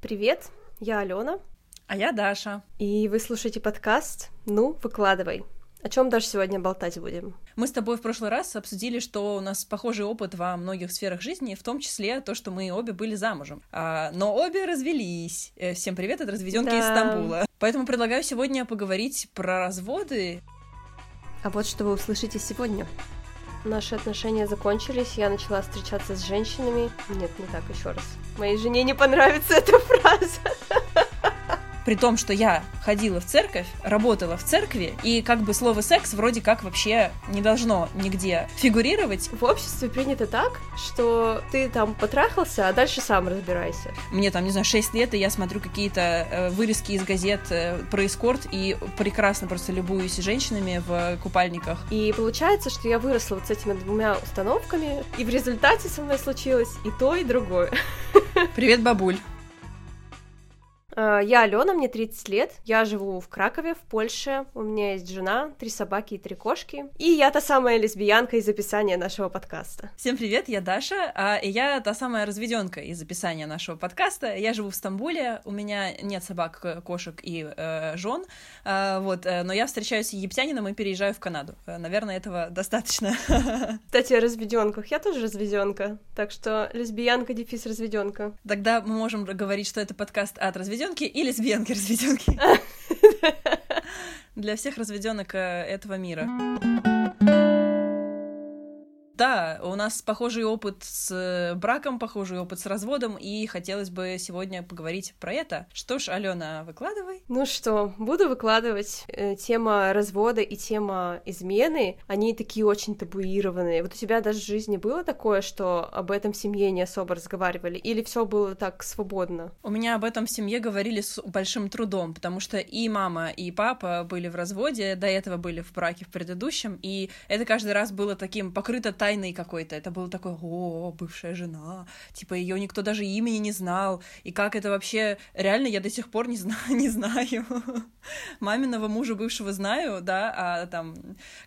Привет, я Алена. А я Даша. И вы слушаете подкаст «Ну, выкладывай». О чем даже сегодня болтать будем? Мы с тобой в прошлый раз обсудили, что у нас похожий опыт во многих сферах жизни, в том числе то, что мы обе были замужем. А, но обе развелись. Э, всем привет, это разведенки да. из Стамбула. Поэтому предлагаю сегодня поговорить про разводы. А вот что вы услышите сегодня. Наши отношения закончились, я начала встречаться с женщинами. Нет, не так, еще раз. Моей жене не понравится эта фраза. При том, что я ходила в церковь, работала в церкви, и как бы слово секс вроде как вообще не должно нигде фигурировать. В обществе принято так, что ты там потрахался, а дальше сам разбирайся. Мне там, не знаю, 6 лет, и я смотрю какие-то э, вырезки из газет э, про эскорт, и прекрасно просто любуюсь женщинами в купальниках. И получается, что я выросла вот с этими двумя установками, и в результате со мной случилось и то, и другое. Привет, бабуль. Э, я Алена, мне 30 лет, я живу в Кракове, в Польше, у меня есть жена, три собаки и три кошки, и я та самая лесбиянка из описания нашего подкаста. Всем привет, я Даша, а я та самая разведенка из описания нашего подкаста, я живу в Стамбуле, у меня нет собак, кошек и э, жен, э, вот, э, но я встречаюсь с египтянином и переезжаю в Канаду, э, наверное, этого достаточно. Кстати, о разведенках, я тоже разведенка, так что лесбиянка, дефис разведенка. Тогда мы можем говорить, что это подкаст от разведенки, разведенки и лесбиянки разведенки. Для всех разведенок э, этого мира. Да, у нас похожий опыт с браком, похожий опыт с разводом, и хотелось бы сегодня поговорить про это. Что ж, Алена, выкладывай. Ну что, буду выкладывать. Э, тема развода и тема измены, они такие очень табуированные. Вот у тебя даже в жизни было такое, что об этом в семье не особо разговаривали? Или все было так свободно? У меня об этом в семье говорили с большим трудом, потому что и мама, и папа были в разводе, до этого были в браке в предыдущем, и это каждый раз было таким покрыто тайной тайный какой-то. Это было такое, о, бывшая жена, типа ее никто даже имени не знал. И как это вообще, реально я до сих пор не знаю, не знаю. Маминого мужа бывшего знаю, да, а там,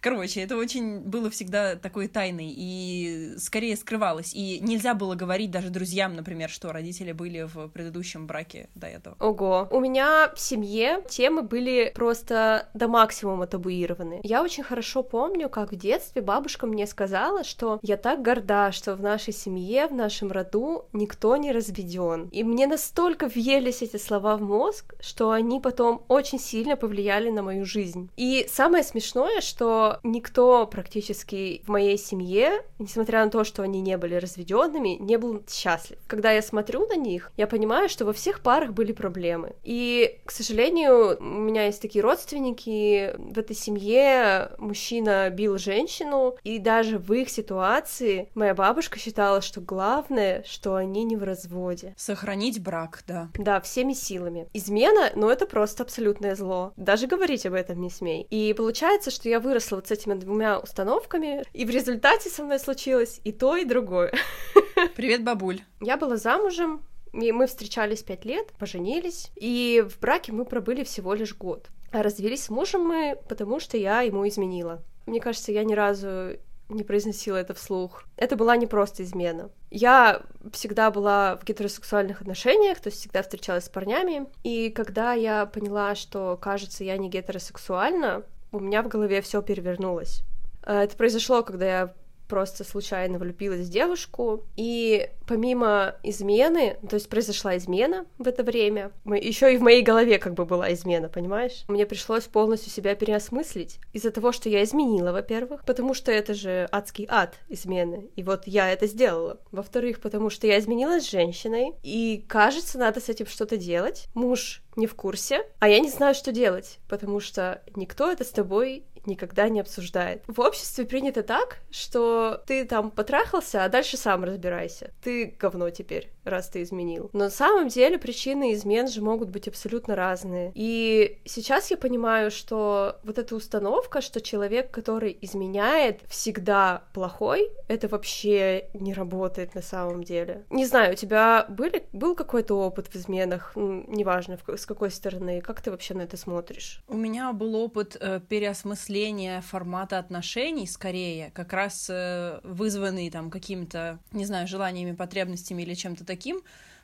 короче, это очень было всегда такой тайной и скорее скрывалось. И нельзя было говорить даже друзьям, например, что родители были в предыдущем браке до этого. Ого. У меня в семье темы были просто до максимума табуированы. Я очень хорошо помню, как в детстве бабушка мне сказала, что я так горда, что в нашей семье, в нашем роду никто не разведен. И мне настолько въелись эти слова в мозг, что они потом очень сильно повлияли на мою жизнь. И самое смешное, что никто практически в моей семье, несмотря на то, что они не были разведенными, не был счастлив. Когда я смотрю на них, я понимаю, что во всех парах были проблемы. И, к сожалению, у меня есть такие родственники, в этой семье мужчина бил женщину, и даже в их ситуации ситуации моя бабушка считала, что главное, что они не в разводе. Сохранить брак, да. Да, всеми силами. Измена, ну это просто абсолютное зло. Даже говорить об этом не смей. И получается, что я выросла вот с этими двумя установками, и в результате со мной случилось и то, и другое. Привет, бабуль. Я была замужем, и мы встречались пять лет, поженились, и в браке мы пробыли всего лишь год. А развелись с мужем мы, потому что я ему изменила. Мне кажется, я ни разу не произносила это вслух. Это была не просто измена. Я всегда была в гетеросексуальных отношениях, то есть всегда встречалась с парнями. И когда я поняла, что, кажется, я не гетеросексуальна, у меня в голове все перевернулось. Э, это произошло, когда я просто случайно влюбилась в девушку, и помимо измены, то есть произошла измена в это время, еще и в моей голове как бы была измена, понимаешь? Мне пришлось полностью себя переосмыслить из-за того, что я изменила, во-первых, потому что это же адский ад измены, и вот я это сделала. Во-вторых, потому что я изменилась с женщиной, и кажется, надо с этим что-то делать. Муж не в курсе, а я не знаю, что делать, потому что никто это с тобой никогда не обсуждает. В обществе принято так, что ты там потрахался, а дальше сам разбирайся. Ты говно теперь, раз ты изменил. Но на самом деле причины измен же могут быть абсолютно разные. И сейчас я понимаю, что вот эта установка, что человек, который изменяет, всегда плохой, это вообще не работает на самом деле. Не знаю, у тебя были, был какой-то опыт в изменах, неважно, с какой стороны, как ты вообще на это смотришь? У меня был опыт э, переосмысления формата отношений, скорее, как раз э, вызванный там какими-то, не знаю, желаниями, потребностями или чем-то таким,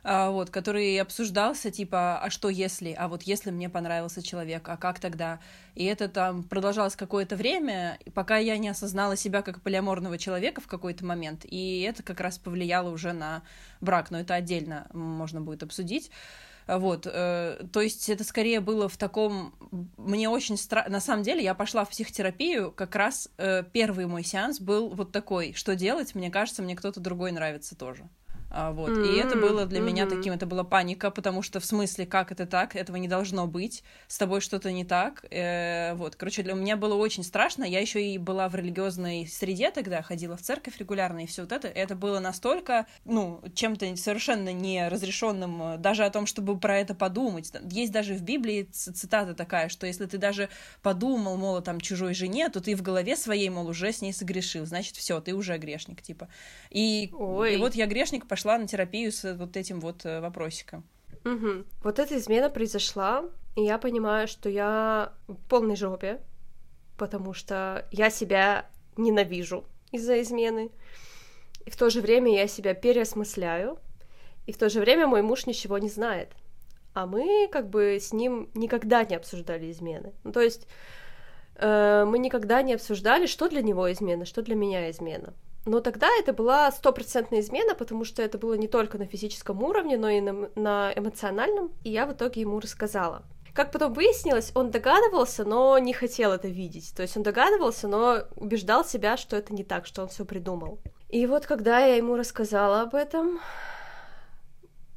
а, вот, который обсуждался, типа, а что если, а вот если мне понравился человек, а как тогда? И это там продолжалось какое-то время, пока я не осознала себя как полиаморного человека в какой-то момент, и это как раз повлияло уже на брак, но это отдельно можно будет обсудить. Вот, э, то есть это скорее было в таком... Мне очень страшно... На самом деле я пошла в психотерапию, как раз э, первый мой сеанс был вот такой. Что делать? Мне кажется, мне кто-то другой нравится тоже. А, вот. Mm-hmm. И это было для mm-hmm. меня таким, это была паника, потому что в смысле, как это так, этого не должно быть, с тобой что-то не так. Э, вот, короче, для меня было очень страшно. Я еще и была в религиозной среде тогда, ходила в церковь регулярно, и все вот это. Это было настолько, ну, чем-то совершенно неразрешенным, э, даже о том, чтобы про это подумать. Есть даже в Библии цитата такая, что если ты даже подумал, мол, о там чужой жене, то ты в голове своей, мол, уже с ней согрешил, значит, все, ты уже грешник, типа. И, и вот я грешник по пошла на терапию с вот этим вот э, вопросиком. Угу. Вот эта измена произошла, и я понимаю, что я в полной жопе, потому что я себя ненавижу из-за измены, и в то же время я себя переосмысляю, и в то же время мой муж ничего не знает. А мы как бы с ним никогда не обсуждали измены. Ну, то есть э, мы никогда не обсуждали, что для него измена, что для меня измена. Но тогда это была стопроцентная измена, потому что это было не только на физическом уровне, но и на, на эмоциональном. И я в итоге ему рассказала. Как потом выяснилось, он догадывался, но не хотел это видеть. То есть он догадывался, но убеждал себя, что это не так, что он все придумал. И вот когда я ему рассказала об этом,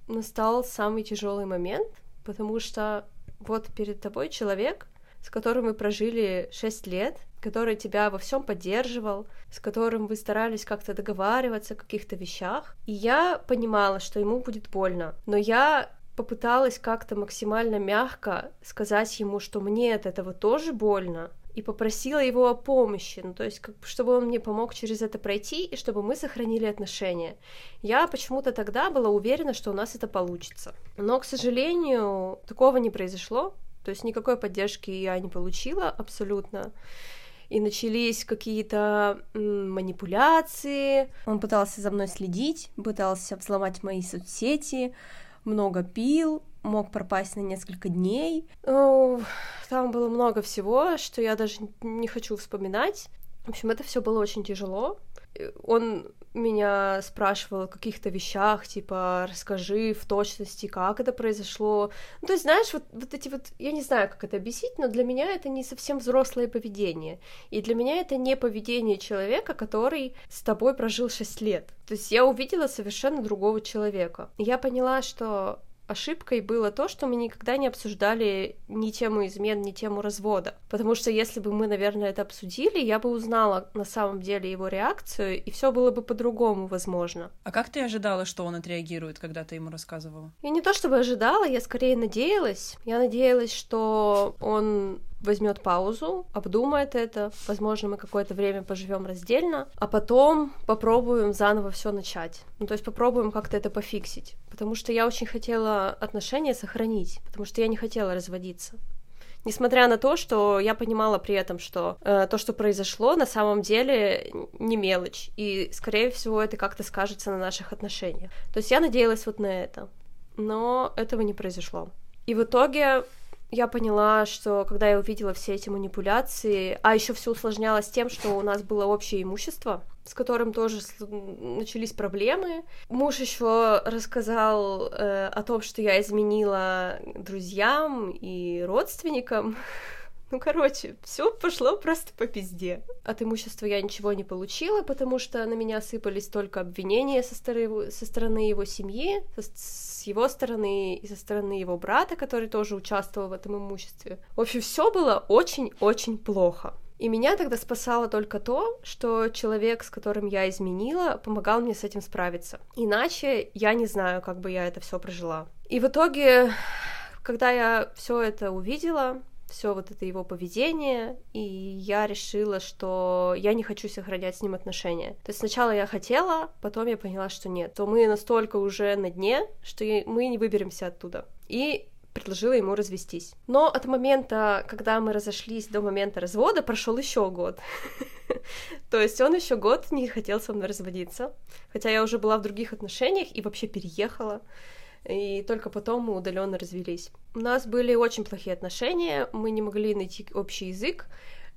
настал самый тяжелый момент, потому что вот перед тобой человек, с которым мы прожили 6 лет, который тебя во всем поддерживал, с которым вы старались как-то договариваться о каких-то вещах. И я понимала, что ему будет больно, но я попыталась как-то максимально мягко сказать ему, что мне от этого тоже больно, и попросила его о помощи, ну, то есть, как, чтобы он мне помог через это пройти, и чтобы мы сохранили отношения. Я почему-то тогда была уверена, что у нас это получится. Но, к сожалению, такого не произошло, то есть никакой поддержки я не получила абсолютно и начались какие-то манипуляции. Он пытался за мной следить, пытался взломать мои соцсети, много пил, мог пропасть на несколько дней. Там было много всего, что я даже не хочу вспоминать. В общем, это все было очень тяжело. Он меня спрашивал о каких-то вещах, типа, расскажи в точности, как это произошло. Ну, то есть, знаешь, вот, вот эти вот, я не знаю, как это объяснить, но для меня это не совсем взрослое поведение. И для меня это не поведение человека, который с тобой прожил 6 лет. То есть я увидела совершенно другого человека. Я поняла, что ошибкой было то, что мы никогда не обсуждали ни тему измен, ни тему развода. Потому что если бы мы, наверное, это обсудили, я бы узнала на самом деле его реакцию, и все было бы по-другому, возможно. А как ты ожидала, что он отреагирует, когда ты ему рассказывала? Я не то чтобы ожидала, я скорее надеялась. Я надеялась, что он возьмет паузу, обдумает это, возможно, мы какое-то время поживем раздельно, а потом попробуем заново все начать. Ну, то есть попробуем как-то это пофиксить. Потому что я очень хотела отношения сохранить, потому что я не хотела разводиться. Несмотря на то, что я понимала при этом, что э, то, что произошло, на самом деле не мелочь, и, скорее всего, это как-то скажется на наших отношениях. То есть я надеялась вот на это, но этого не произошло. И в итоге я поняла, что когда я увидела все эти манипуляции, а еще все усложнялось тем, что у нас было общее имущество, с которым тоже начались проблемы. Муж еще рассказал э, о том, что я изменила друзьям и родственникам. Ну, короче, все пошло просто по пизде. От имущества я ничего не получила, потому что на меня сыпались только обвинения со стороны, со стороны его семьи, со, с его стороны и со стороны его брата, который тоже участвовал в этом имуществе. В общем, все было очень-очень плохо. И меня тогда спасало только то, что человек, с которым я изменила, помогал мне с этим справиться. Иначе я не знаю, как бы я это все прожила. И в итоге, когда я все это увидела, все вот это его поведение, и я решила, что я не хочу сохранять с ним отношения. То есть сначала я хотела, потом я поняла, что нет, то мы настолько уже на дне, что мы не выберемся оттуда. И предложила ему развестись. Но от момента, когда мы разошлись, до момента развода прошел еще год. То есть он еще год не хотел со мной разводиться, хотя я уже была в других отношениях и вообще переехала. И только потом мы удаленно развелись. У нас были очень плохие отношения, мы не могли найти общий язык,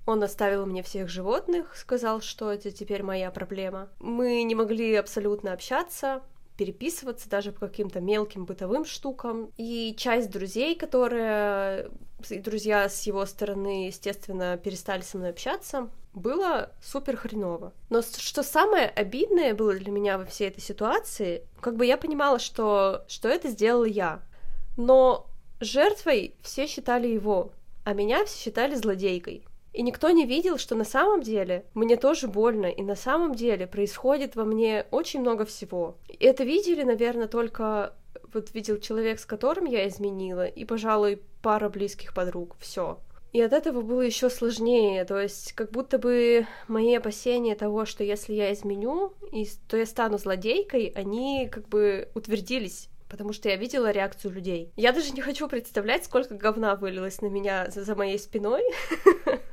он оставил мне всех животных, сказал, что это теперь моя проблема. Мы не могли абсолютно общаться, переписываться даже по каким-то мелким бытовым штукам. И часть друзей, которые друзья с его стороны, естественно, перестали со мной общаться, было супер хреново. Но что самое обидное было для меня во всей этой ситуации, как бы я понимала, что, что это сделала я. Но жертвой все считали его, а меня все считали злодейкой. И никто не видел, что на самом деле мне тоже больно, и на самом деле происходит во мне очень много всего. И это видели, наверное, только вот видел человек, с которым я изменила, и, пожалуй, пара близких подруг. Все. И от этого было еще сложнее, то есть как будто бы мои опасения того, что если я изменю, то я стану злодейкой, они как бы утвердились потому что я видела реакцию людей. Я даже не хочу представлять, сколько говна вылилось на меня за, за моей спиной.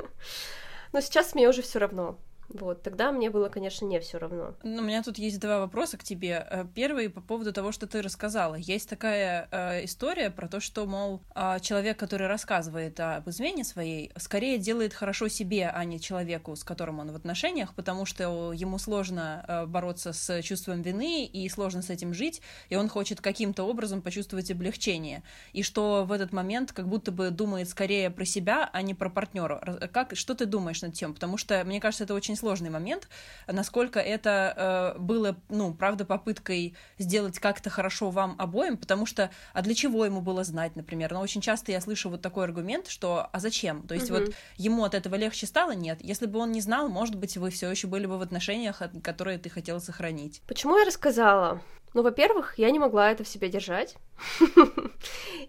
Но сейчас мне уже все равно. Вот, тогда мне было, конечно, не все равно. Ну, у меня тут есть два вопроса к тебе. Э, первый по поводу того, что ты рассказала. Есть такая э, история про то, что, мол, э, человек, который рассказывает об измене своей, скорее делает хорошо себе, а не человеку, с которым он в отношениях, потому что ему сложно э, бороться с чувством вины и сложно с этим жить, и он хочет каким-то образом почувствовать облегчение. И что в этот момент как будто бы думает скорее про себя, а не про партнера. Как, что ты думаешь над тем? Потому что, мне кажется, это очень сложный момент, насколько это э, было, ну, правда, попыткой сделать как-то хорошо вам обоим, потому что, а для чего ему было знать, например? Но очень часто я слышу вот такой аргумент, что, а зачем? То есть угу. вот ему от этого легче стало? Нет. Если бы он не знал, может быть, вы все еще были бы в отношениях, которые ты хотела сохранить. Почему я рассказала? Ну, во-первых, я не могла это в себе держать.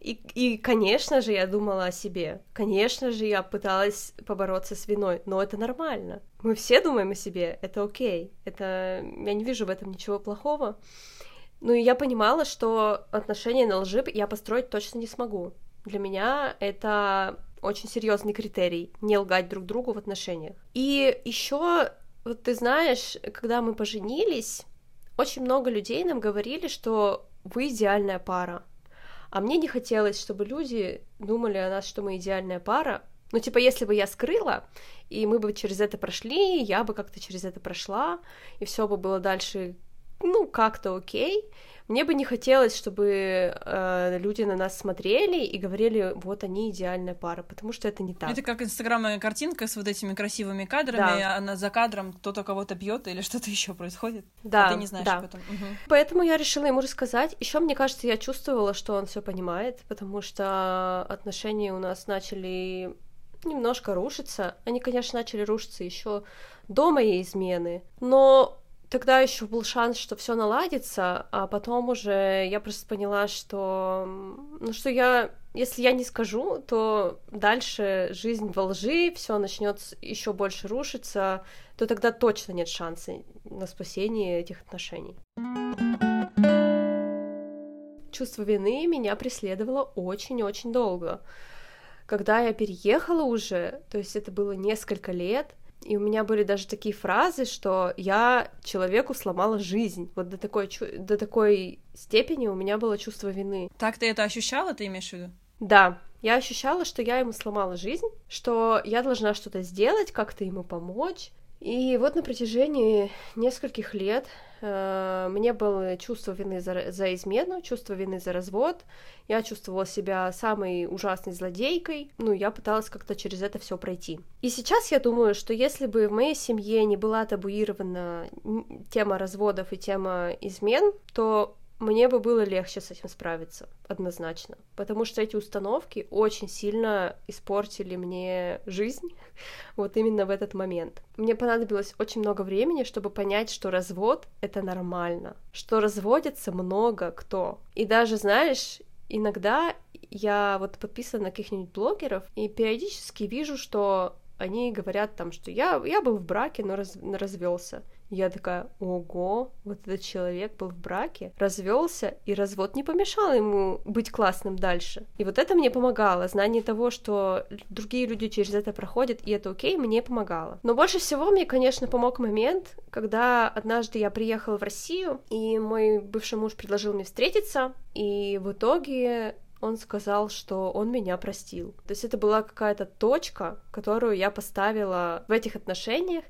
и, и, конечно же, я думала о себе. Конечно же, я пыталась побороться с виной, но это нормально. Мы все думаем о себе, это окей. Это... Я не вижу в этом ничего плохого. Ну, и я понимала, что отношения на лжи я построить точно не смогу. Для меня это очень серьезный критерий не лгать друг другу в отношениях. И еще, вот ты знаешь, когда мы поженились, очень много людей нам говорили, что вы идеальная пара. А мне не хотелось, чтобы люди думали о нас, что мы идеальная пара. Ну, типа, если бы я скрыла, и мы бы через это прошли, я бы как-то через это прошла, и все бы было дальше, ну, как-то окей, мне бы не хотелось, чтобы э, люди на нас смотрели и говорили, вот они идеальная пара, потому что это не так. Это как инстаграмная картинка с вот этими красивыми кадрами, да. а за кадром кто-то кого-то бьет или что-то еще происходит. Да. А ты не знаешь да. об этом. Угу. Поэтому я решила ему рассказать. Еще мне кажется, я чувствовала, что он все понимает, потому что отношения у нас начали немножко рушиться. Они, конечно, начали рушиться еще до моей измены, но тогда еще был шанс, что все наладится, а потом уже я просто поняла, что, ну, что я, если я не скажу, то дальше жизнь во лжи, все начнет еще больше рушиться, то тогда точно нет шанса на спасение этих отношений. Чувство вины меня преследовало очень-очень долго. Когда я переехала уже, то есть это было несколько лет, и у меня были даже такие фразы, что я человеку сломала жизнь. Вот до такой, до такой степени у меня было чувство вины. Так ты это ощущала, ты имеешь в виду? Да, я ощущала, что я ему сломала жизнь, что я должна что-то сделать, как-то ему помочь. И вот на протяжении нескольких лет э, мне было чувство вины за, за измену, чувство вины за развод. Я чувствовала себя самой ужасной злодейкой. Ну, я пыталась как-то через это все пройти. И сейчас я думаю, что если бы в моей семье не была табуирована тема разводов и тема измен, то мне бы было легче с этим справиться, однозначно. Потому что эти установки очень сильно испортили мне жизнь вот именно в этот момент. Мне понадобилось очень много времени, чтобы понять, что развод — это нормально, что разводится много кто. И даже, знаешь, иногда я вот подписана на каких-нибудь блогеров и периодически вижу, что они говорят там, что я, я был в браке, но раз, развелся. Я такая, ого, вот этот человек был в браке, развелся, и развод не помешал ему быть классным дальше. И вот это мне помогало, знание того, что другие люди через это проходят, и это окей, мне помогало. Но больше всего мне, конечно, помог момент, когда однажды я приехала в Россию, и мой бывший муж предложил мне встретиться, и в итоге он сказал, что он меня простил. То есть это была какая-то точка, которую я поставила в этих отношениях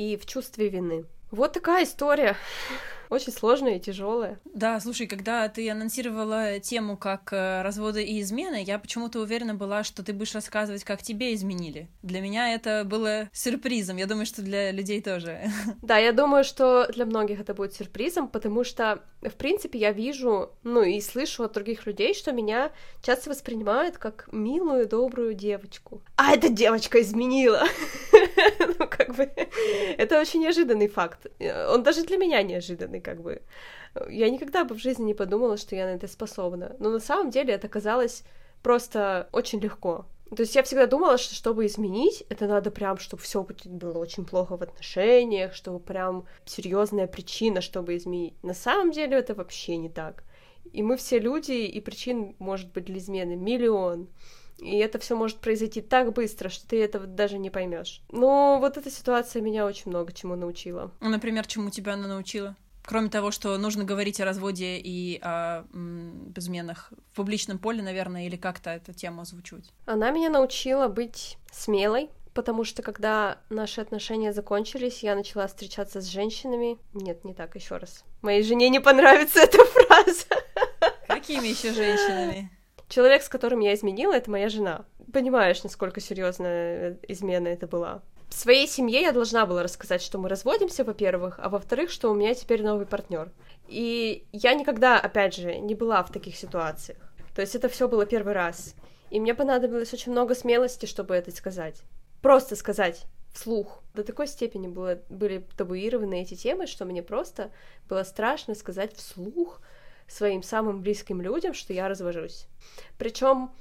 и в чувстве вины. Вот такая история. Очень сложная и тяжелая. Да, слушай, когда ты анонсировала тему как э, разводы и измены, я почему-то уверена была, что ты будешь рассказывать, как тебе изменили. Для меня это было сюрпризом. Я думаю, что для людей тоже. Да, я думаю, что для многих это будет сюрпризом, потому что, в принципе, я вижу, ну и слышу от других людей, что меня часто воспринимают как милую, добрую девочку. А эта девочка изменила! Ну, как бы, это очень неожиданный факт. Он даже для меня неожиданный как бы. Я никогда бы в жизни не подумала, что я на это способна. Но на самом деле это казалось просто очень легко. То есть я всегда думала, что чтобы изменить, это надо прям, чтобы все было очень плохо в отношениях, чтобы прям серьезная причина, чтобы изменить. На самом деле это вообще не так. И мы все люди, и причин может быть для измены миллион. И это все может произойти так быстро, что ты этого даже не поймешь. Но вот эта ситуация меня очень много чему научила. Например, чему тебя она научила? Кроме того, что нужно говорить о разводе и о м, изменах в публичном поле, наверное, или как-то эту тему озвучивать. Она меня научила быть смелой, потому что когда наши отношения закончились, я начала встречаться с женщинами. Нет, не так, еще раз. Моей жене не понравится эта фраза. Какими еще женщинами? Человек, с которым я изменила, это моя жена. Понимаешь, насколько серьезная измена это была в своей семье я должна была рассказать, что мы разводимся, во-первых, а во-вторых, что у меня теперь новый партнер. И я никогда, опять же, не была в таких ситуациях. То есть это все было первый раз. И мне понадобилось очень много смелости, чтобы это сказать. Просто сказать вслух. До такой степени было, были табуированы эти темы, что мне просто было страшно сказать вслух своим самым близким людям, что я развожусь. Причем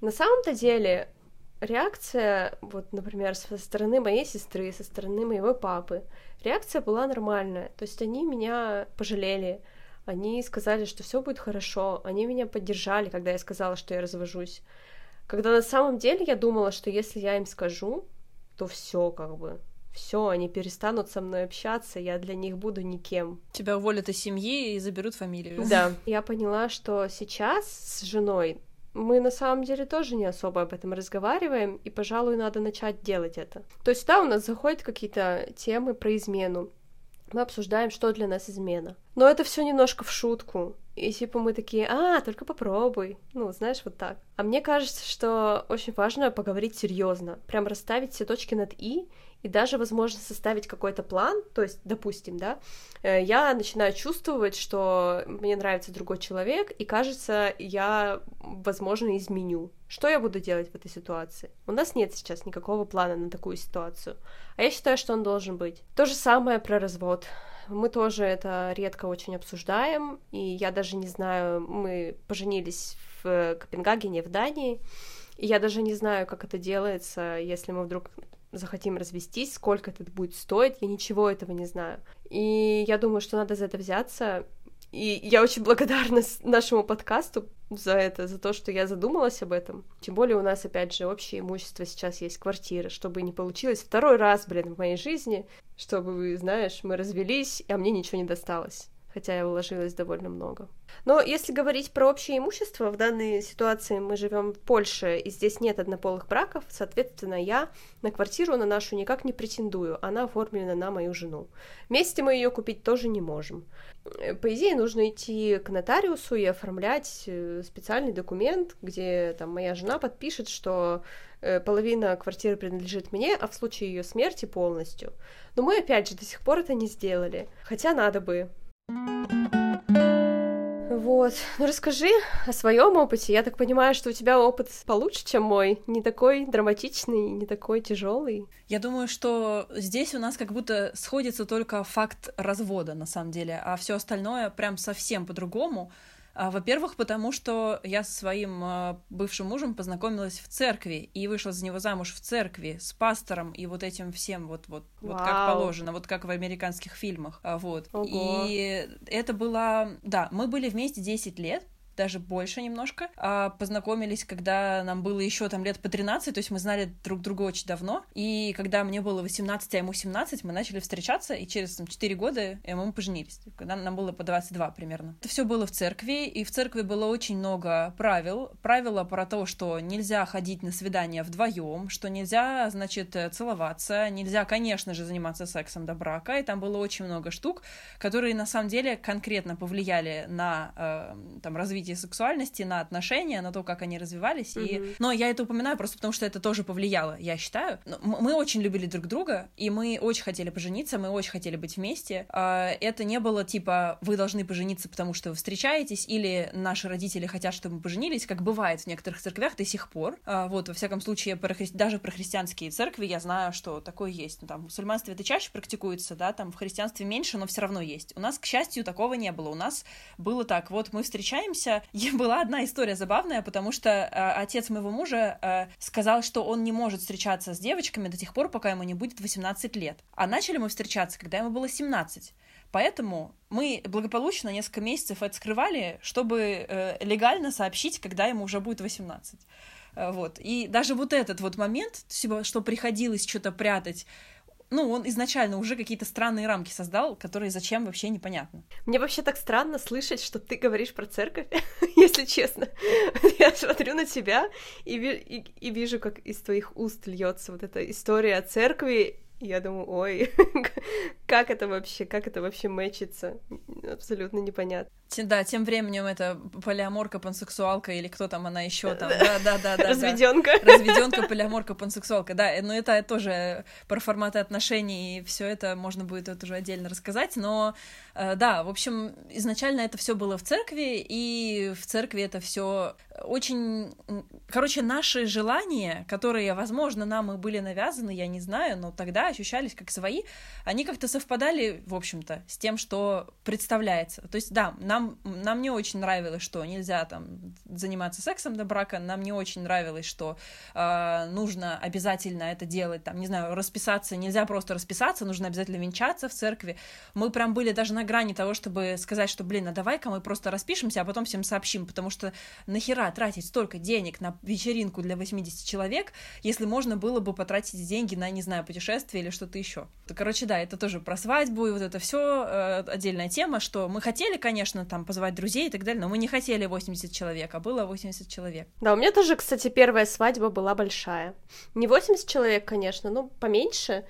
на самом-то деле реакция, вот, например, со стороны моей сестры, со стороны моего папы, реакция была нормальная. То есть они меня пожалели, они сказали, что все будет хорошо, они меня поддержали, когда я сказала, что я развожусь. Когда на самом деле я думала, что если я им скажу, то все как бы, все, они перестанут со мной общаться, я для них буду никем. Тебя уволят из семьи и заберут фамилию. Да. Я поняла, что сейчас с женой мы на самом деле тоже не особо об этом разговариваем, и, пожалуй, надо начать делать это. То есть, да, у нас заходят какие-то темы про измену. Мы обсуждаем, что для нас измена. Но это все немножко в шутку. И типа мы такие, а, только попробуй. Ну, знаешь, вот так. А мне кажется, что очень важно поговорить серьезно, прям расставить все точки над и и даже, возможно, составить какой-то план, то есть, допустим, да, э, я начинаю чувствовать, что мне нравится другой человек, и кажется, я, возможно, изменю. Что я буду делать в этой ситуации? У нас нет сейчас никакого плана на такую ситуацию, а я считаю, что он должен быть. То же самое про развод. Мы тоже это редко очень обсуждаем, и я даже не знаю, мы поженились в Копенгагене, в Дании, и я даже не знаю, как это делается, если мы вдруг захотим развестись, сколько это будет стоить, я ничего этого не знаю. И я думаю, что надо за это взяться. И я очень благодарна нашему подкасту за это, за то, что я задумалась об этом. Тем более у нас, опять же, общее имущество сейчас есть квартира, чтобы не получилось второй раз, блин, в моей жизни, чтобы, знаешь, мы развелись, а мне ничего не досталось хотя я вложилась довольно много. Но если говорить про общее имущество, в данной ситуации мы живем в Польше, и здесь нет однополых браков, соответственно, я на квартиру на нашу никак не претендую, она оформлена на мою жену. Вместе мы ее купить тоже не можем. По идее, нужно идти к нотариусу и оформлять э, специальный документ, где там моя жена подпишет, что э, половина квартиры принадлежит мне, а в случае ее смерти полностью. Но мы, опять же, до сих пор это не сделали. Хотя надо бы. Вот. Ну расскажи о своем опыте. Я так понимаю, что у тебя опыт получше, чем мой. Не такой драматичный, не такой тяжелый. Я думаю, что здесь у нас как будто сходится только факт развода, на самом деле, а все остальное прям совсем по-другому. А, во-первых, потому что я со своим а, бывшим мужем познакомилась в церкви и вышла за него замуж в церкви с пастором и вот этим всем вот вот вот как положено, вот как в американских фильмах, а, вот. Ого. И это было, да, мы были вместе 10 лет, даже больше немножко. А познакомились, когда нам было еще там лет по 13, то есть мы знали друг друга очень давно. И когда мне было 18, а ему 17, мы начали встречаться, и через там, 4 года мы поженились. Когда нам было по 22 примерно. Это все было в церкви, и в церкви было очень много правил. Правила про то, что нельзя ходить на свидания вдвоем, что нельзя, значит, э, целоваться, нельзя, конечно же, заниматься сексом до брака, и там было очень много штук, которые на самом деле конкретно повлияли на э, там развитие развитие сексуальности, на отношения, на то, как они развивались. Mm-hmm. И... Но я это упоминаю просто потому, что это тоже повлияло, я считаю. Мы очень любили друг друга, и мы очень хотели пожениться, мы очень хотели быть вместе. А, это не было типа «вы должны пожениться, потому что вы встречаетесь», или «наши родители хотят, чтобы мы поженились», как бывает в некоторых церквях до сих пор. А, вот, во всяком случае, про хри... даже про христианские церкви я знаю, что такое есть. Ну, там, в мусульманстве это чаще практикуется, да, там в христианстве меньше, но все равно есть. У нас, к счастью, такого не было. У нас было так, вот мы встречаемся, была одна история забавная, потому что э, отец моего мужа э, сказал, что он не может встречаться с девочками до тех пор, пока ему не будет 18 лет. А начали мы встречаться, когда ему было 17. Поэтому мы благополучно несколько месяцев это скрывали, чтобы э, легально сообщить, когда ему уже будет 18. Э, вот. И даже вот этот вот момент, что приходилось что-то прятать, ну, он изначально уже какие-то странные рамки создал, которые зачем вообще непонятно. Мне вообще так странно слышать, что ты говоришь про церковь, если честно. Я смотрю на тебя и, и, и вижу, как из твоих уст льется вот эта история о церкви, я думаю, ой, как это вообще, как это вообще мэчится? Абсолютно непонятно. Да, тем временем это полиаморка, пансексуалка или кто там она еще там. Да, да, да, да. Разведенка. Да. Разведенка, полиаморка, пансексуалка. Да, но это тоже про форматы отношений, и все это можно будет это уже отдельно рассказать. Но э, да, в общем, изначально это все было в церкви, и в церкви это все очень. Короче, наши желания, которые, возможно, нам и были навязаны, я не знаю, но тогда ощущались как свои, они как-то совпадали, в общем-то, с тем, что представляется. То есть, да, нам нам, нам не очень нравилось, что нельзя там заниматься сексом до брака, нам не очень нравилось, что э, нужно обязательно это делать, там, не знаю, расписаться, нельзя просто расписаться, нужно обязательно венчаться в церкви. Мы прям были даже на грани того, чтобы сказать, что, блин, а давай-ка мы просто распишемся, а потом всем сообщим, потому что нахера тратить столько денег на вечеринку для 80 человек, если можно было бы потратить деньги на, не знаю, путешествие или что-то еще. Короче, да, это тоже про свадьбу и вот это все э, отдельная тема, что мы хотели, конечно, там позвать друзей и так далее, но мы не хотели 80 человек, а было 80 человек. Да, у меня тоже, кстати, первая свадьба была большая. Не 80 человек, конечно, ну, поменьше,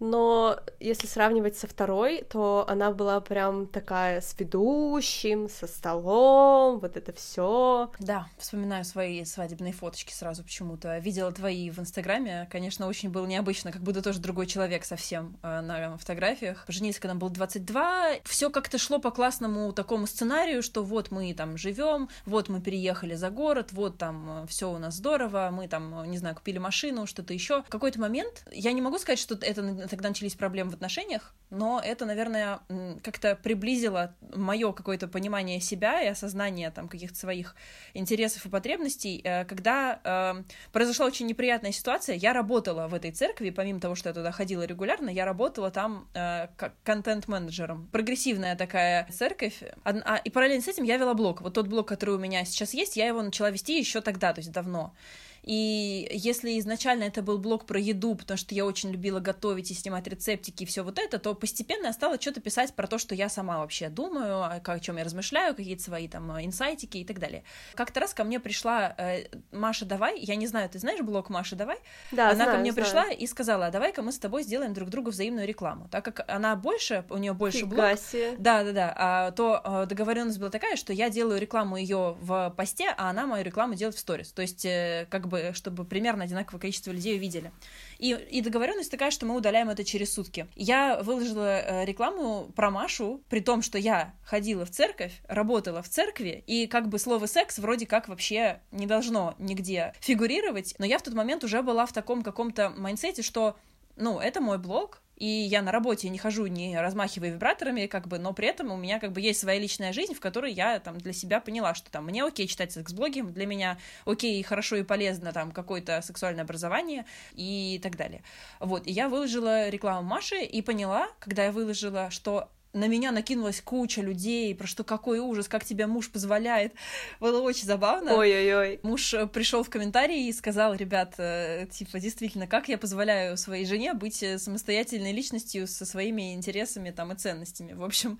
но если сравнивать со второй, то она была прям такая с ведущим, со столом, вот это все. Да, вспоминаю свои свадебные фоточки сразу почему-то. Видела твои в Инстаграме, конечно, очень было необычно, как будто тоже другой человек совсем э, на фотографиях. Поженились, когда нам было 22, все как-то шло по классному такому сценарию, что вот мы там живем, вот мы переехали за город, вот там э, все у нас здорово, мы там, э, не знаю, купили машину, что-то еще. В какой-то момент, я не могу сказать, что это тогда начались проблемы в отношениях, но это, наверное, как-то приблизило мое какое-то понимание себя и осознание там каких-то своих интересов и потребностей, э, когда э, произошла очень неприятная ситуация. Я работала в этой церкви, помимо того, что я туда ходила регулярно, я работала там э, как контент-менеджером. Прогрессивная такая церковь. А, и параллельно с этим я вела блог. Вот тот блог, который у меня сейчас есть, я его начала вести еще тогда, то есть давно. И если изначально это был блог про еду, потому что я очень любила готовить и снимать рецептики и все вот это, то постепенно я стала что-то писать про то, что я сама вообще думаю, о чем я размышляю, какие-то свои там инсайтики и так далее. Как-то раз ко мне пришла э, Маша Давай, я не знаю, ты знаешь блог Маша Давай? Да, Она знаю, ко мне знаю. пришла и сказала, а давай-ка мы с тобой сделаем друг другу взаимную рекламу. Так как она больше, у нее больше Фига блог. Себе. Да, да, да. А, то а, договоренность была такая, что я делаю рекламу ее в посте, а она мою рекламу делает в сторис. То есть, э, бы, чтобы пример примерно одинаковое количество людей увидели. И, и договоренность такая, что мы удаляем это через сутки. Я выложила э, рекламу про Машу, при том, что я ходила в церковь, работала в церкви, и как бы слово секс вроде как вообще не должно нигде фигурировать, но я в тот момент уже была в таком каком-то майнсете, что ну, это мой блог, и я на работе не хожу, не размахивая вибраторами, как бы, но при этом у меня как бы есть своя личная жизнь, в которой я там для себя поняла, что там мне окей читать секс-блоги, для меня окей, хорошо и полезно там какое-то сексуальное образование и так далее. Вот, и я выложила рекламу Маши и поняла, когда я выложила, что на меня накинулась куча людей, про что какой ужас, как тебя муж позволяет. Было очень забавно. Ой-ой-ой. Муж э, пришел в комментарии и сказал, ребят, э, типа, действительно, как я позволяю своей жене быть э, самостоятельной личностью со своими интересами там и ценностями. В общем,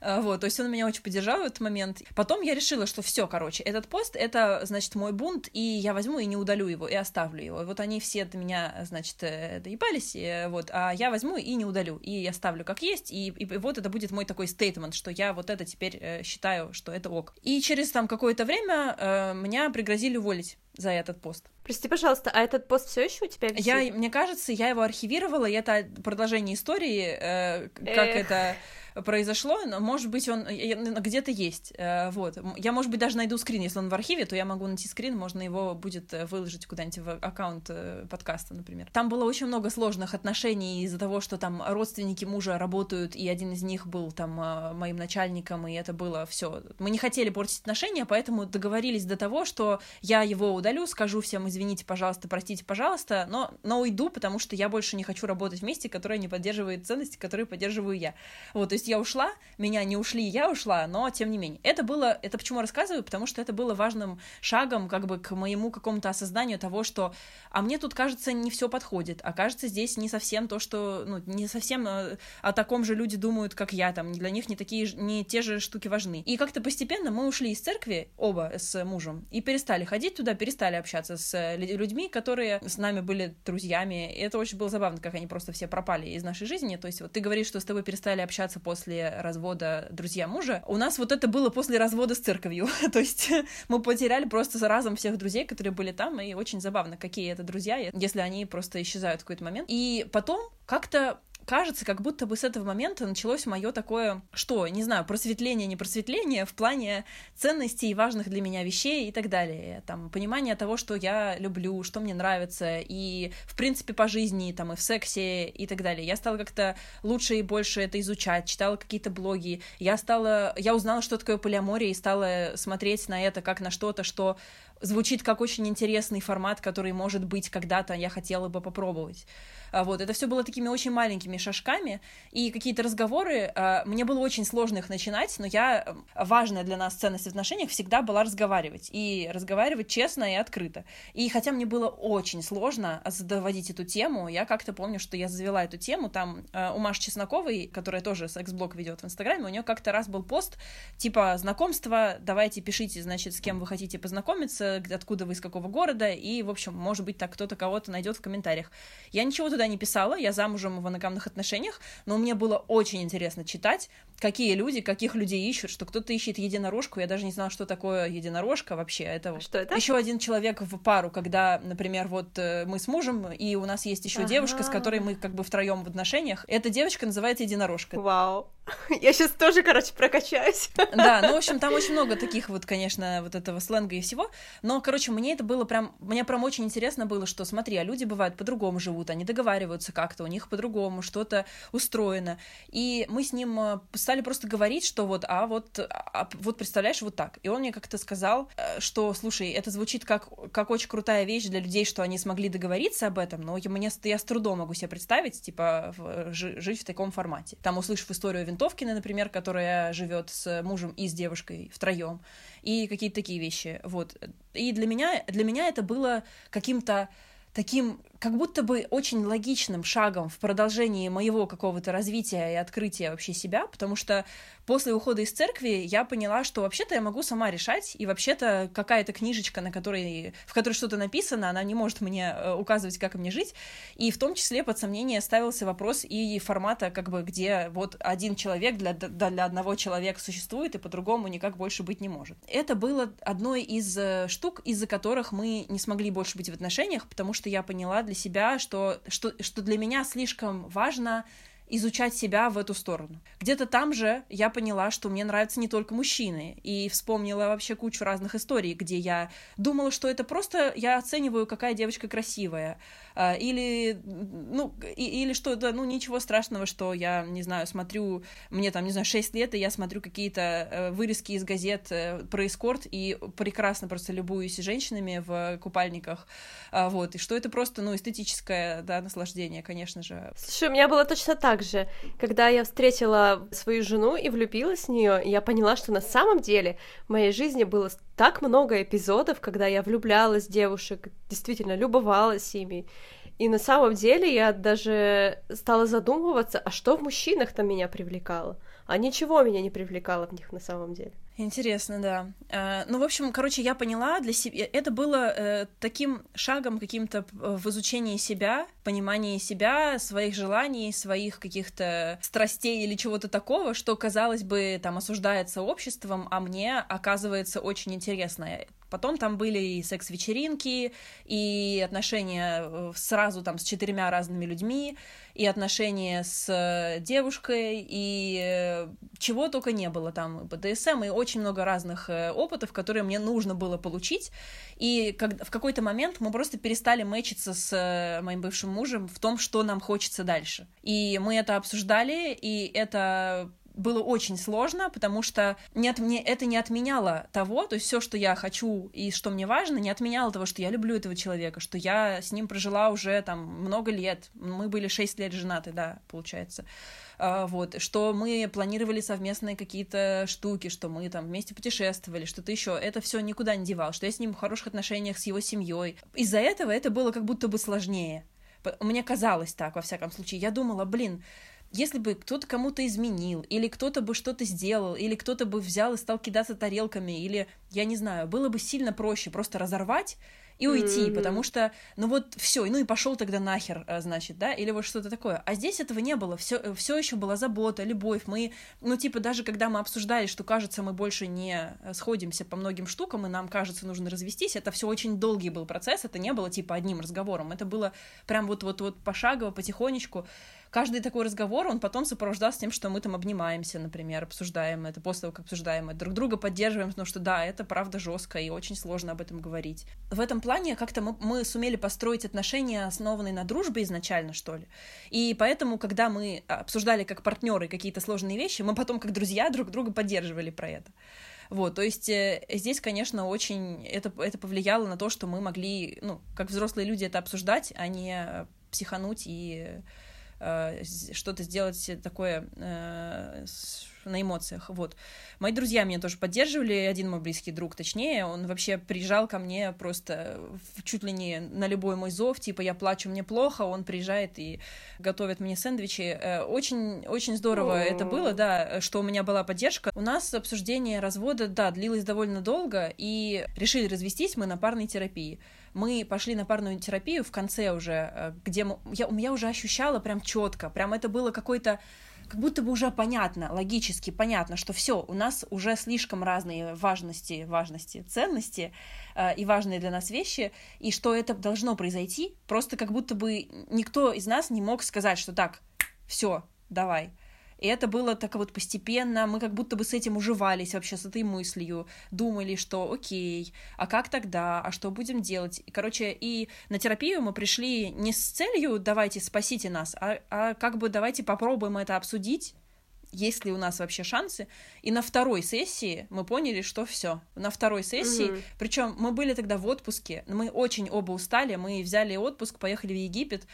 вот, то есть он меня очень поддержал в этот момент. Потом я решила, что все, короче, этот пост — это, значит, мой бунт, и я возьму и не удалю его, и оставлю его. Вот они все до меня, значит, доебались, вот, а я возьму и не удалю, и оставлю как есть, и, и вот это будет мой такой стейтмент, что я вот это теперь э, считаю, что это ок. И через там какое-то время э, меня пригрозили уволить за этот пост. Прости, пожалуйста, а этот пост все еще у тебя висит? Я, мне кажется, я его архивировала, и это продолжение истории, э, как Эх. это произошло, но, может быть, он где-то есть, э, вот. Я, может быть, даже найду скрин, если он в архиве, то я могу найти скрин, можно его будет э, выложить куда-нибудь в аккаунт э, подкаста, например. Там было очень много сложных отношений из-за того, что там родственники мужа работают, и один из них был там моим начальником, и это было все. Мы не хотели портить отношения, поэтому договорились до того, что я его удалю, скажу всем, извините, пожалуйста, простите, пожалуйста, но, но уйду, потому что я больше не хочу работать вместе, которое не поддерживает ценности, которые поддерживаю я. Вот, то есть я ушла, меня не ушли, я ушла, но тем не менее. Это было, это почему рассказываю, потому что это было важным шагом как бы к моему какому-то осознанию того, что, а мне тут, кажется, не все подходит, а кажется, здесь не совсем то, что, ну, не совсем э, о таком же люди думают, как я, там, для них не такие, не те же штуки важны. И как-то постепенно мы ушли из церкви, оба с мужем, и перестали ходить туда, перестали общаться с людьми, которые с нами были друзьями, и это очень было забавно, как они просто все пропали из нашей жизни, то есть вот ты говоришь, что с тобой перестали общаться после развода друзья мужа. У нас вот это было после развода с церковью. То есть мы потеряли просто разом всех друзей, которые были там, и очень забавно, какие это друзья, если они просто исчезают в какой-то момент. И потом как-то кажется, как будто бы с этого момента началось мое такое, что, не знаю, просветление, не просветление в плане ценностей и важных для меня вещей и так далее. Там, понимание того, что я люблю, что мне нравится, и, в принципе, по жизни, там, и в сексе, и так далее. Я стала как-то лучше и больше это изучать, читала какие-то блоги, я стала, я узнала, что такое полиамория, и стала смотреть на это как на что-то, что звучит как очень интересный формат, который, может быть, когда-то я хотела бы попробовать. А, вот, это все было такими очень маленькими шажками, и какие-то разговоры, а, мне было очень сложно их начинать, но я, важная для нас ценность в отношениях всегда была разговаривать, и разговаривать честно и открыто. И хотя мне было очень сложно заводить эту тему, я как-то помню, что я завела эту тему, там а, у Маши Чесноковой, которая тоже секс-блог ведет в Инстаграме, у нее как-то раз был пост, типа, знакомство, давайте пишите, значит, с кем вы хотите познакомиться, откуда вы, из какого города, и, в общем, может быть, так кто-то кого-то найдет в комментариях. Я ничего туда не писала, я замужем в моногамных отношениях, но мне было очень интересно читать, какие люди, каких людей ищут, что кто-то ищет единорожку, я даже не знала, что такое единорожка вообще. Это, что это? Еще один человек в пару, когда, например, вот э, мы с мужем, и у нас есть еще ага. девушка, с которой мы как бы втроем в отношениях. Эта девочка называется единорожка. Вау. Я сейчас тоже, короче, прокачаюсь. Да, ну, в общем, там очень много таких вот, конечно, вот этого сленга и всего. Но, короче, мне это было прям, мне прям очень интересно было, что, смотри, а люди бывают по-другому живут, они договариваются как-то, у них по-другому что-то устроено. И мы с ним э, стали просто говорить, что вот, а вот, а, вот представляешь, вот так. И он мне как-то сказал, э, что, слушай, это звучит как, как очень крутая вещь для людей, что они смогли договориться об этом, но я, мне, я с трудом могу себе представить, типа, в, жить в таком формате. Там, услышав историю Винтовкина, например, которая живет с мужем и с девушкой втроем, и какие-то такие вещи, вот. И для меня, для меня это было каким-то таким как будто бы очень логичным шагом в продолжении моего какого-то развития и открытия вообще себя, потому что после ухода из церкви я поняла, что вообще-то я могу сама решать, и вообще-то какая-то книжечка, на которой, в которой что-то написано, она не может мне э, указывать, как мне жить, и в том числе под сомнение ставился вопрос и формата, как бы, где вот один человек для, для одного человека существует, и по-другому никак больше быть не может. Это было одной из э, штук, из-за которых мы не смогли больше быть в отношениях, потому что я поняла для себя, что, что, что для меня слишком важно изучать себя в эту сторону. Где-то там же я поняла, что мне нравятся не только мужчины, и вспомнила вообще кучу разных историй, где я думала, что это просто я оцениваю, какая девочка красивая, а, или, ну, или что это, ну, ничего страшного, что я, не знаю, смотрю, мне там, не знаю, 6 лет, и я смотрю какие-то э, вырезки из газет э, про эскорт, и прекрасно просто любуюсь женщинами в купальниках, а, вот, и что это просто, ну, эстетическое, да, наслаждение, конечно же. Слушай, у меня было точно так же. Когда я встретила свою жену и влюбилась в нее, я поняла, что на самом деле в моей жизни было так много эпизодов, когда я влюблялась в девушек, действительно любовалась ими. И на самом деле я даже стала задумываться, а что в мужчинах там меня привлекало? А ничего меня не привлекало в них на самом деле. Интересно, да. Э, ну, в общем, короче, я поняла для себя, это было э, таким шагом каким-то в изучении себя, понимании себя, своих желаний, своих каких-то страстей или чего-то такого, что, казалось бы, там осуждается обществом, а мне оказывается очень интересно. Потом там были и секс-вечеринки, и отношения э, сразу там с четырьмя разными людьми, и отношения с э, девушкой, и э, чего только не было там, и БДСМ, и очень много разных опытов, которые мне нужно было получить. И в какой-то момент мы просто перестали мэчиться с моим бывшим мужем в том, что нам хочется дальше. И мы это обсуждали, и это было очень сложно, потому что не от, мне, это не отменяло того, то есть все, что я хочу и что мне важно, не отменяло того, что я люблю этого человека, что я с ним прожила уже там много лет, мы были шесть лет женаты, да, получается, а, вот, что мы планировали совместные какие-то штуки, что мы там вместе путешествовали, что-то еще, это все никуда не девал, что я с ним в хороших отношениях с его семьей. Из-за этого это было как будто бы сложнее. Мне казалось так, во всяком случае. Я думала, блин, если бы кто-то кому-то изменил, или кто-то бы что-то сделал, или кто-то бы взял и стал кидаться тарелками, или, я не знаю, было бы сильно проще просто разорвать и уйти, mm-hmm. потому что, ну вот все, ну и пошел тогда нахер, э, значит, да, или вот что-то такое. А здесь этого не было, все, э, все еще была забота, любовь. Мы, ну типа даже когда мы обсуждали, что кажется, мы больше не э, сходимся по многим штукам, и нам кажется, нужно развестись, это все очень долгий был процесс, это не было типа одним разговором, это было прям вот вот вот пошагово, потихонечку каждый такой разговор, он потом сопровождался тем, что мы там обнимаемся, например, обсуждаем это, после того, как обсуждаем это, друг друга поддерживаем, потому что да, это правда жестко и очень сложно об этом говорить. В этом плане как-то мы, мы сумели построить отношения, основанные на дружбе изначально, что ли. И поэтому, когда мы обсуждали как партнеры какие-то сложные вещи, мы потом как друзья друг друга поддерживали про это. Вот, то есть э, здесь, конечно, очень это, это повлияло на то, что мы могли, ну, как взрослые люди это обсуждать, а не психануть и что-то сделать такое э, на эмоциях, вот. Мои друзья меня тоже поддерживали, один мой близкий друг, точнее, он вообще приезжал ко мне просто чуть ли не на любой мой зов, типа я плачу, мне плохо, он приезжает и готовит мне сэндвичи. Э, очень, очень здорово О-о-о. это было, да, что у меня была поддержка. У нас обсуждение развода, да, длилось довольно долго, и решили развестись мы на парной терапии мы пошли на парную терапию в конце уже, э, где мы, я, я уже ощущала прям четко, прям это было какой-то как будто бы уже понятно, логически понятно, что все, у нас уже слишком разные важности, важности, ценности э, и важные для нас вещи, и что это должно произойти, просто как будто бы никто из нас не мог сказать, что так, все, давай. И это было так вот постепенно, мы как будто бы с этим уживались вообще, с этой мыслью, думали, что окей, а как тогда, а что будем делать? Короче, и на терапию мы пришли не с целью «давайте спасите нас», а, а как бы давайте попробуем это обсудить, есть ли у нас вообще шансы. И на второй сессии мы поняли, что все. На второй сессии, mm причем мы были тогда в отпуске, мы очень оба устали, мы взяли отпуск, поехали в Египет,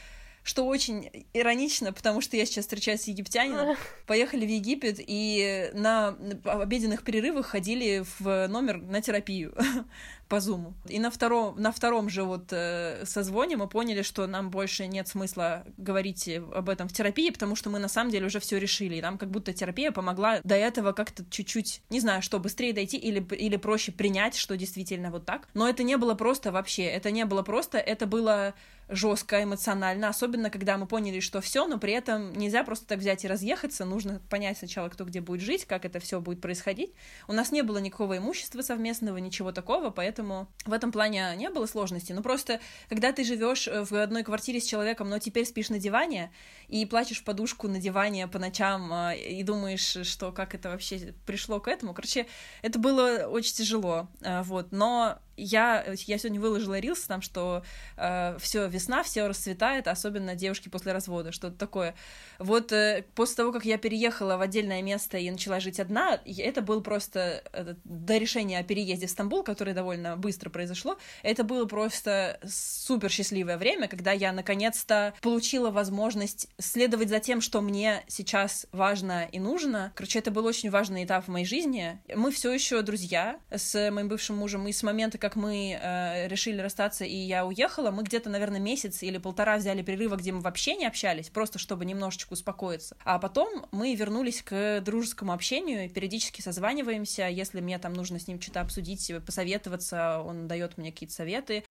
что очень иронично, потому что я сейчас встречаюсь с египтянином, поехали в Египет и на обеденных перерывах ходили в номер на терапию по зуму. И на втором, на втором же вот э, созвоне мы поняли, что нам больше нет смысла говорить об этом в терапии, потому что мы на самом деле уже все решили. И нам как будто терапия помогла до этого как-то чуть-чуть, не знаю, что, быстрее дойти или, или проще принять, что действительно вот так. Но это не было просто вообще, это не было просто, это было жестко, эмоционально, особенно когда мы поняли, что все, но при этом нельзя просто так взять и разъехаться, нужно понять сначала, кто где будет жить, как это все будет происходить. У нас не было никакого имущества совместного, ничего такого, поэтому в этом плане не было сложностей. Ну просто, когда ты живешь в одной квартире с человеком, но теперь спишь на диване и плачешь в подушку на диване по ночам а, и думаешь, что как это вообще пришло к этому. Короче, это было очень тяжело, а, вот. Но я, я сегодня выложила рилс там, что э, все весна, все расцветает, особенно девушки после развода, что-то такое. Вот э, после того, как я переехала в отдельное место и начала жить одна, это был просто э, до решения о переезде в Стамбул, которое довольно быстро произошло, это было просто супер счастливое время, когда я наконец-то получила возможность следовать за тем, что мне сейчас важно и нужно. Короче, это был очень важный этап в моей жизни. Мы все еще друзья с моим бывшим мужем, и с момента, как мы э, решили расстаться, и я уехала, мы где-то, наверное, месяц или полтора взяли перерыва, где мы вообще не общались, просто чтобы немножечко успокоиться. А потом мы вернулись к дружескому общению, периодически созваниваемся, если мне там нужно с ним что-то обсудить, посоветоваться, он дает мне какие-то советы.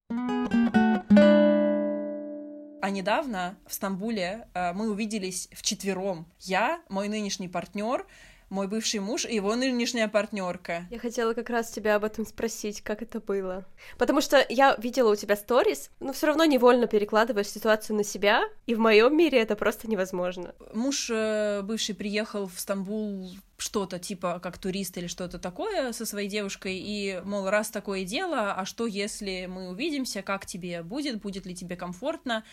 А недавно в Стамбуле э, мы увиделись вчетвером. Я, мой нынешний партнер, мой бывший муж и его нынешняя партнерка. Я хотела как раз тебя об этом спросить, как это было. Потому что я видела у тебя сторис, но все равно невольно перекладываешь ситуацию на себя, и в моем мире это просто невозможно. Муж э, бывший приехал в Стамбул что-то типа как турист или что-то такое со своей девушкой, и, мол, раз такое дело, а что если мы увидимся, как тебе будет, будет ли тебе комфортно,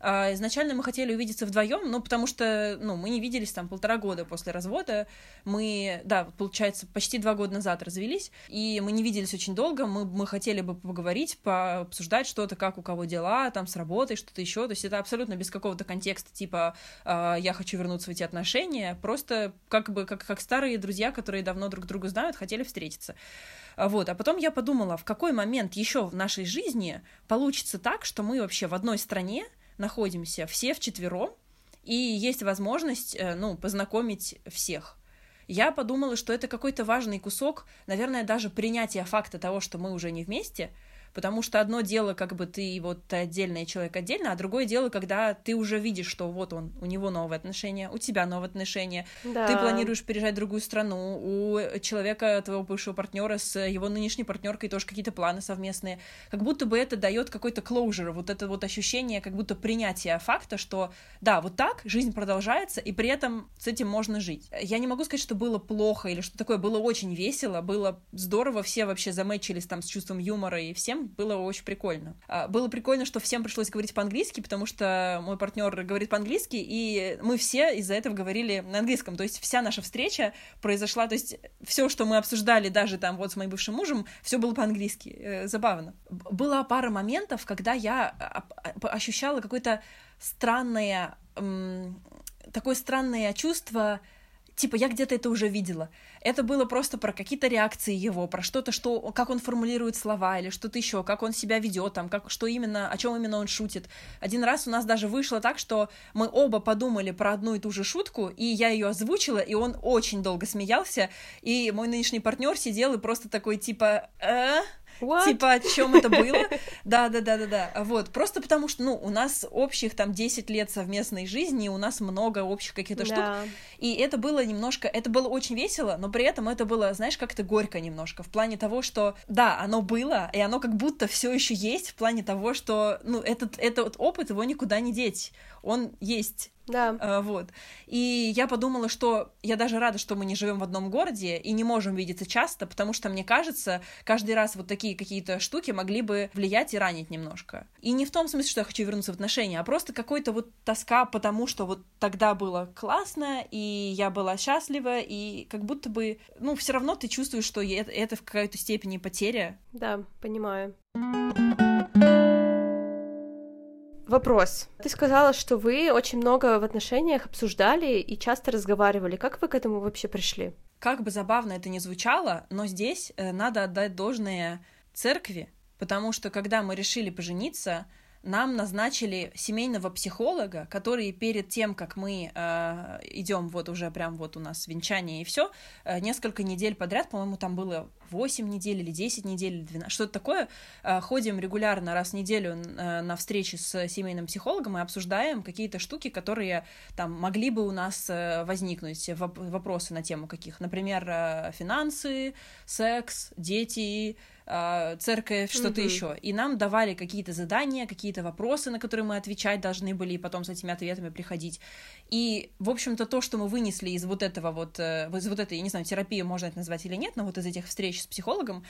изначально мы хотели увидеться вдвоем, ну, потому что, ну, мы не виделись там полтора года после развода. Мы, да, получается, почти два года назад развелись, и мы не виделись очень долго. Мы, мы хотели бы поговорить, пообсуждать что-то, как у кого дела, там, с работой, что-то еще. То есть это абсолютно без какого-то контекста, типа, э, я хочу вернуться в эти отношения. Просто как бы, как, как старые друзья, которые давно друг друга знают, хотели встретиться. Вот. А потом я подумала, в какой момент еще в нашей жизни получится так, что мы вообще в одной стране, находимся все вчетвером, и есть возможность, э, ну, познакомить всех. Я подумала, что это какой-то важный кусок, наверное, даже принятия факта того, что мы уже не вместе — Потому что одно дело, как бы ты вот отдельный человек отдельно, а другое дело, когда ты уже видишь, что вот он, у него новые отношения, у тебя новые отношения, да. ты планируешь переезжать в другую страну, у человека, твоего бывшего партнера с его нынешней партнеркой тоже какие-то планы совместные. Как будто бы это дает какой-то closure, вот это вот ощущение, как будто принятие факта, что да, вот так жизнь продолжается, и при этом с этим можно жить. Я не могу сказать, что было плохо или что такое, было очень весело, было здорово, все вообще замечились там с чувством юмора и всем было очень прикольно. А, было прикольно, что всем пришлось говорить по-английски, потому что мой партнер говорит по-английски, и мы все из-за этого говорили на английском. То есть вся наша встреча произошла, то есть все, что мы обсуждали даже там вот с моим бывшим мужем, все было по-английски. Э, забавно. Была пара моментов, когда я а, а, ощущала какое-то странное, такое странное чувство, типа, я где-то это уже видела. Это было просто про какие-то реакции его, про что-то, что, как он формулирует слова или что-то еще, как он себя ведет, там, как, что именно, о чем именно он шутит. Один раз у нас даже вышло так, что мы оба подумали про одну и ту же шутку, и я ее озвучила, и он очень долго смеялся, и мой нынешний партнер сидел и просто такой типа, э? What? Типа, о чем это было? Да, да, да, да, да. Вот. Просто потому что, ну, у нас общих там 10 лет совместной жизни, у нас много общих каких-то да. штук. И это было немножко, это было очень весело, но при этом это было, знаешь, как-то горько немножко. В плане того, что, да, оно было, и оно как будто все еще есть, в плане того, что, ну, этот, этот опыт его никуда не деть. Он есть. Да. А, вот. И я подумала, что я даже рада, что мы не живем в одном городе и не можем видеться часто, потому что, мне кажется, каждый раз вот такие какие-то штуки могли бы влиять и ранить немножко. И не в том смысле, что я хочу вернуться в отношения, а просто какой-то вот тоска, потому что вот тогда было классно, и я была счастлива, и как будто бы, ну, все равно ты чувствуешь, что это, это в какой-то степени потеря. Да, понимаю. Вопрос. Ты сказала, что вы очень много в отношениях обсуждали и часто разговаривали. Как вы к этому вообще пришли? Как бы забавно это ни звучало, но здесь э, надо отдать должное церкви, потому что когда мы решили пожениться, нам назначили семейного психолога, который перед тем, как мы э, идем, вот уже прям вот у нас венчание и все, э, несколько недель подряд, по-моему, там было 8 недель или 10 недель, или 12, что-то такое, э, ходим регулярно раз в неделю э, на встречи с семейным психологом и обсуждаем какие-то штуки, которые там могли бы у нас э, возникнуть, вопросы на тему каких, например, э, финансы, секс, дети, церковь, что-то угу. еще. И нам давали какие-то задания, какие-то вопросы, на которые мы отвечать должны были, и потом с этими ответами приходить. И, в общем-то, то, что мы вынесли из вот этого вот, э, из вот этой, я не знаю, терапии можно это назвать или нет, но вот из этих встреч с психологом,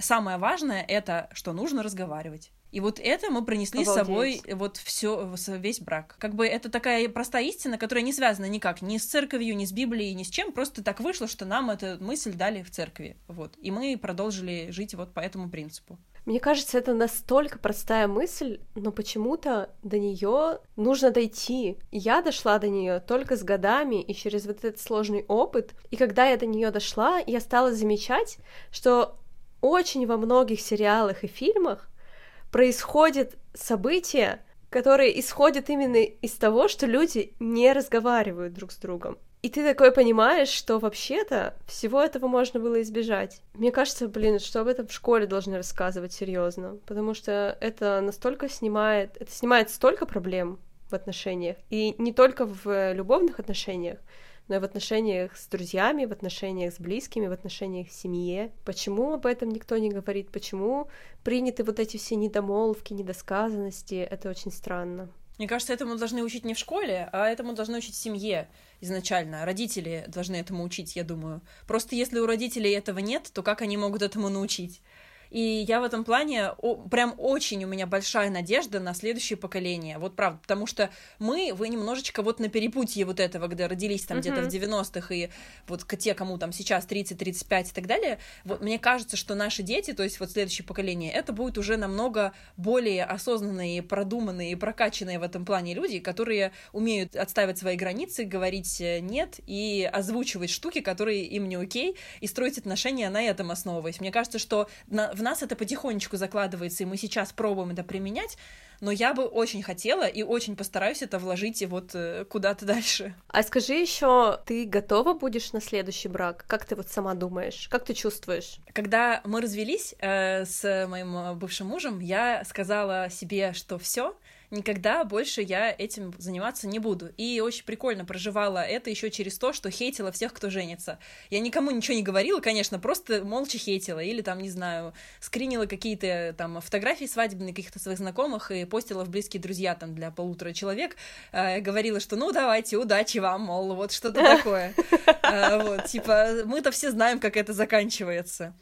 самое важное это, что нужно разговаривать. И вот это мы принесли Обалдеть. с собой вот все весь брак. Как бы это такая простая истина, которая не связана никак ни с церковью, ни с Библией, ни с чем. Просто так вышло, что нам эту мысль дали в церкви. Вот. И мы продолжили жить вот по этому принципу. Мне кажется, это настолько простая мысль, но почему-то до нее нужно дойти. Я дошла до нее только с годами и через вот этот сложный опыт. И когда я до нее дошла, я стала замечать, что очень во многих сериалах и фильмах происходят события, которые исходят именно из того, что люди не разговаривают друг с другом. И ты такой понимаешь, что вообще-то всего этого можно было избежать. Мне кажется, блин, что об этом в школе должны рассказывать серьезно, потому что это настолько снимает, это снимает столько проблем в отношениях, и не только в любовных отношениях, но и в отношениях с друзьями, в отношениях с близкими, в отношениях в семье. Почему об этом никто не говорит? Почему приняты вот эти все недомолвки, недосказанности? Это очень странно. Мне кажется, этому должны учить не в школе, а этому должны учить в семье изначально. Родители должны этому учить, я думаю. Просто если у родителей этого нет, то как они могут этому научить? И я в этом плане о, прям очень у меня большая надежда на следующее поколение. Вот правда, потому что мы, вы немножечко вот на перепутье вот этого, когда родились там uh-huh. где-то в 90-х, и вот те, кому там сейчас 30-35 и так далее, вот мне кажется, что наши дети, то есть вот следующее поколение, это будет уже намного более осознанные, продуманные, прокачанные в этом плане люди, которые умеют отставить свои границы, говорить э, нет и озвучивать штуки, которые им не окей, и строить отношения на этом основываясь. Мне кажется, что на, в нас это потихонечку закладывается, и мы сейчас пробуем это применять, но я бы очень хотела и очень постараюсь это вложить и вот э, куда-то дальше. А скажи еще, ты готова будешь на следующий брак? Как ты вот сама думаешь? Как ты чувствуешь? Когда мы развелись э, с моим э, бывшим мужем, я сказала себе, что все, никогда больше я этим заниматься не буду. И очень прикольно проживала это еще через то, что хейтила всех, кто женится. Я никому ничего не говорила, конечно, просто молча хейтила. Или там, не знаю, скринила какие-то там фотографии свадебные каких-то своих знакомых и постила в близкие друзья там для полутора человек. Э, говорила, что ну давайте, удачи вам, мол, вот что-то такое. Э, вот, типа, мы-то все знаем, как это заканчивается.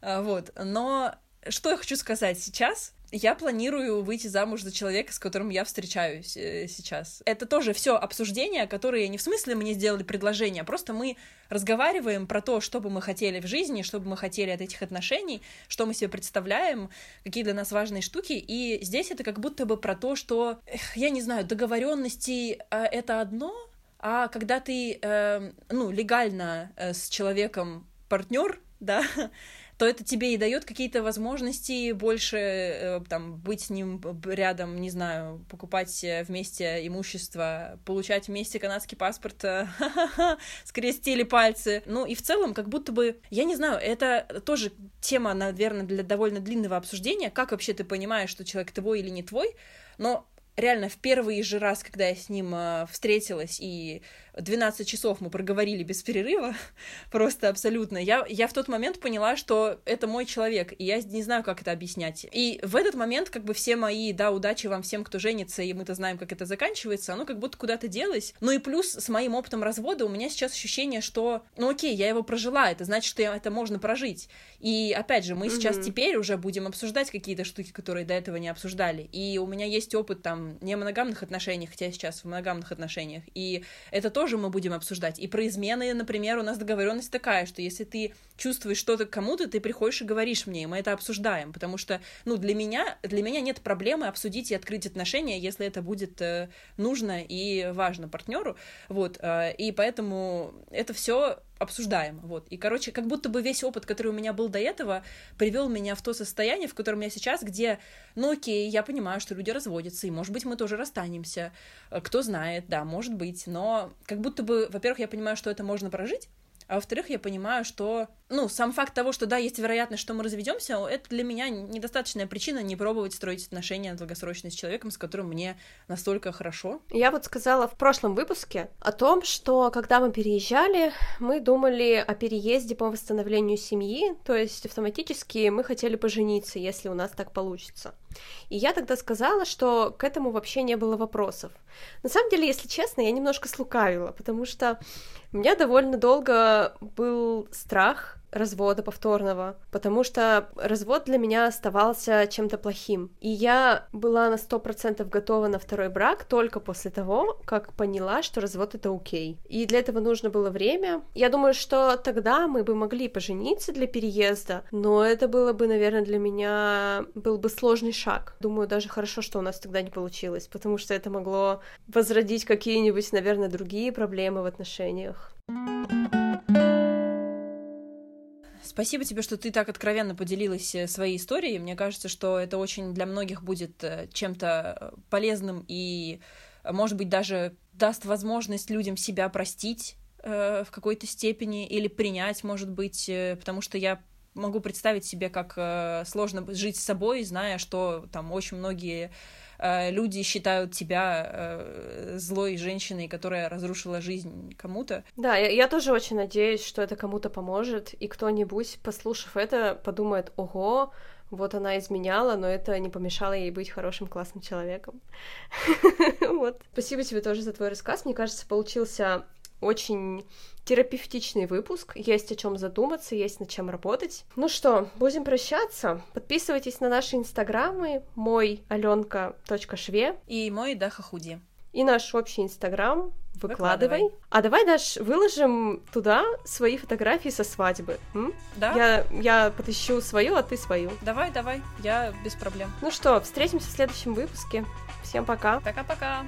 Э, вот, но что я хочу сказать сейчас? Я планирую выйти замуж за человека, с которым я встречаюсь э, сейчас. Это тоже все обсуждения, которые не в смысле мне сделали предложение, а просто мы разговариваем про то, что бы мы хотели в жизни, что бы мы хотели от этих отношений, что мы себе представляем, какие для нас важные штуки. И здесь это как будто бы про то, что, я не знаю, договоренности э, это одно, а когда ты, э, ну, легально э, с человеком партнер, да, то это тебе и дает какие-то возможности больше э, там быть с ним рядом, не знаю, покупать вместе имущество, получать вместе канадский паспорт, э, скрестили пальцы. Ну и в целом, как будто бы, я не знаю, это тоже тема, наверное, для довольно длинного обсуждения, как вообще ты понимаешь, что человек твой или не твой, но реально в первый же раз, когда я с ним э, встретилась, и 12 часов мы проговорили без перерыва, просто абсолютно, я, я в тот момент поняла, что это мой человек, и я не знаю, как это объяснять. И в этот момент, как бы все мои, да, удачи вам всем, кто женится, и мы-то знаем, как это заканчивается, оно как будто куда-то делось. Ну и плюс с моим опытом развода у меня сейчас ощущение, что, ну окей, я его прожила, это значит, что это можно прожить. И опять же, мы mm-hmm. сейчас теперь уже будем обсуждать какие-то штуки, которые до этого не обсуждали. И у меня есть опыт там не моногамных отношениях, хотя я сейчас в моногамных отношениях. И это тоже мы будем обсуждать. И про измены, например, у нас договоренность такая, что если ты чувствуешь что-то кому-то, ты приходишь и говоришь мне, и мы это обсуждаем. Потому что, ну, для меня, для меня нет проблемы обсудить и открыть отношения, если это будет э, нужно и важно партнеру. Вот. Э, и поэтому это все обсуждаем, вот. И, короче, как будто бы весь опыт, который у меня был до этого, привел меня в то состояние, в котором я сейчас, где, ну окей, я понимаю, что люди разводятся, и, может быть, мы тоже расстанемся, э, кто знает, да, может быть, но как будто бы, во-первых, я понимаю, что это можно прожить, а во-вторых, я понимаю, что ну, сам факт того, что да, есть вероятность, что мы разведемся, это для меня недостаточная причина не пробовать строить отношения долгосрочные с человеком, с которым мне настолько хорошо. Я вот сказала в прошлом выпуске о том, что когда мы переезжали, мы думали о переезде по восстановлению семьи, то есть автоматически мы хотели пожениться, если у нас так получится. И я тогда сказала, что к этому вообще не было вопросов. На самом деле, если честно, я немножко слукавила, потому что меня довольно долго был страх развода повторного, потому что развод для меня оставался чем-то плохим. И я была на сто процентов готова на второй брак только после того, как поняла, что развод — это окей. И для этого нужно было время. Я думаю, что тогда мы бы могли пожениться для переезда, но это было бы, наверное, для меня был бы сложный шаг. Думаю, даже хорошо, что у нас тогда не получилось, потому что это могло возродить какие-нибудь, наверное, другие проблемы в отношениях. Спасибо тебе, что ты так откровенно поделилась э, своей историей. Мне кажется, что это очень для многих будет э, чем-то э, полезным и, может быть, даже даст возможность людям себя простить в какой-то степени или принять, может быть, потому что я могу представить себе, как сложно жить с собой, зная, что там очень многие Э, люди считают тебя э, злой женщиной, которая разрушила жизнь кому-то. Да, я, я тоже очень надеюсь, что это кому-то поможет, и кто-нибудь, послушав это, подумает, ого, вот она изменяла, но это не помешало ей быть хорошим, классным человеком. Вот. Спасибо тебе тоже за твой рассказ. Мне кажется, получился очень терапевтичный выпуск, есть о чем задуматься, есть над чем работать. Ну что, будем прощаться. Подписывайтесь на наши инстаграмы, мой аленка.шве и мой Даха Худи. И наш общий инстаграм выкладывай. выкладывай. А давай, Даш, выложим туда свои фотографии со свадьбы. М? Да. Я, я потащу свою, а ты свою. Давай, давай, я без проблем. Ну что, встретимся в следующем выпуске. Всем пока. Пока-пока.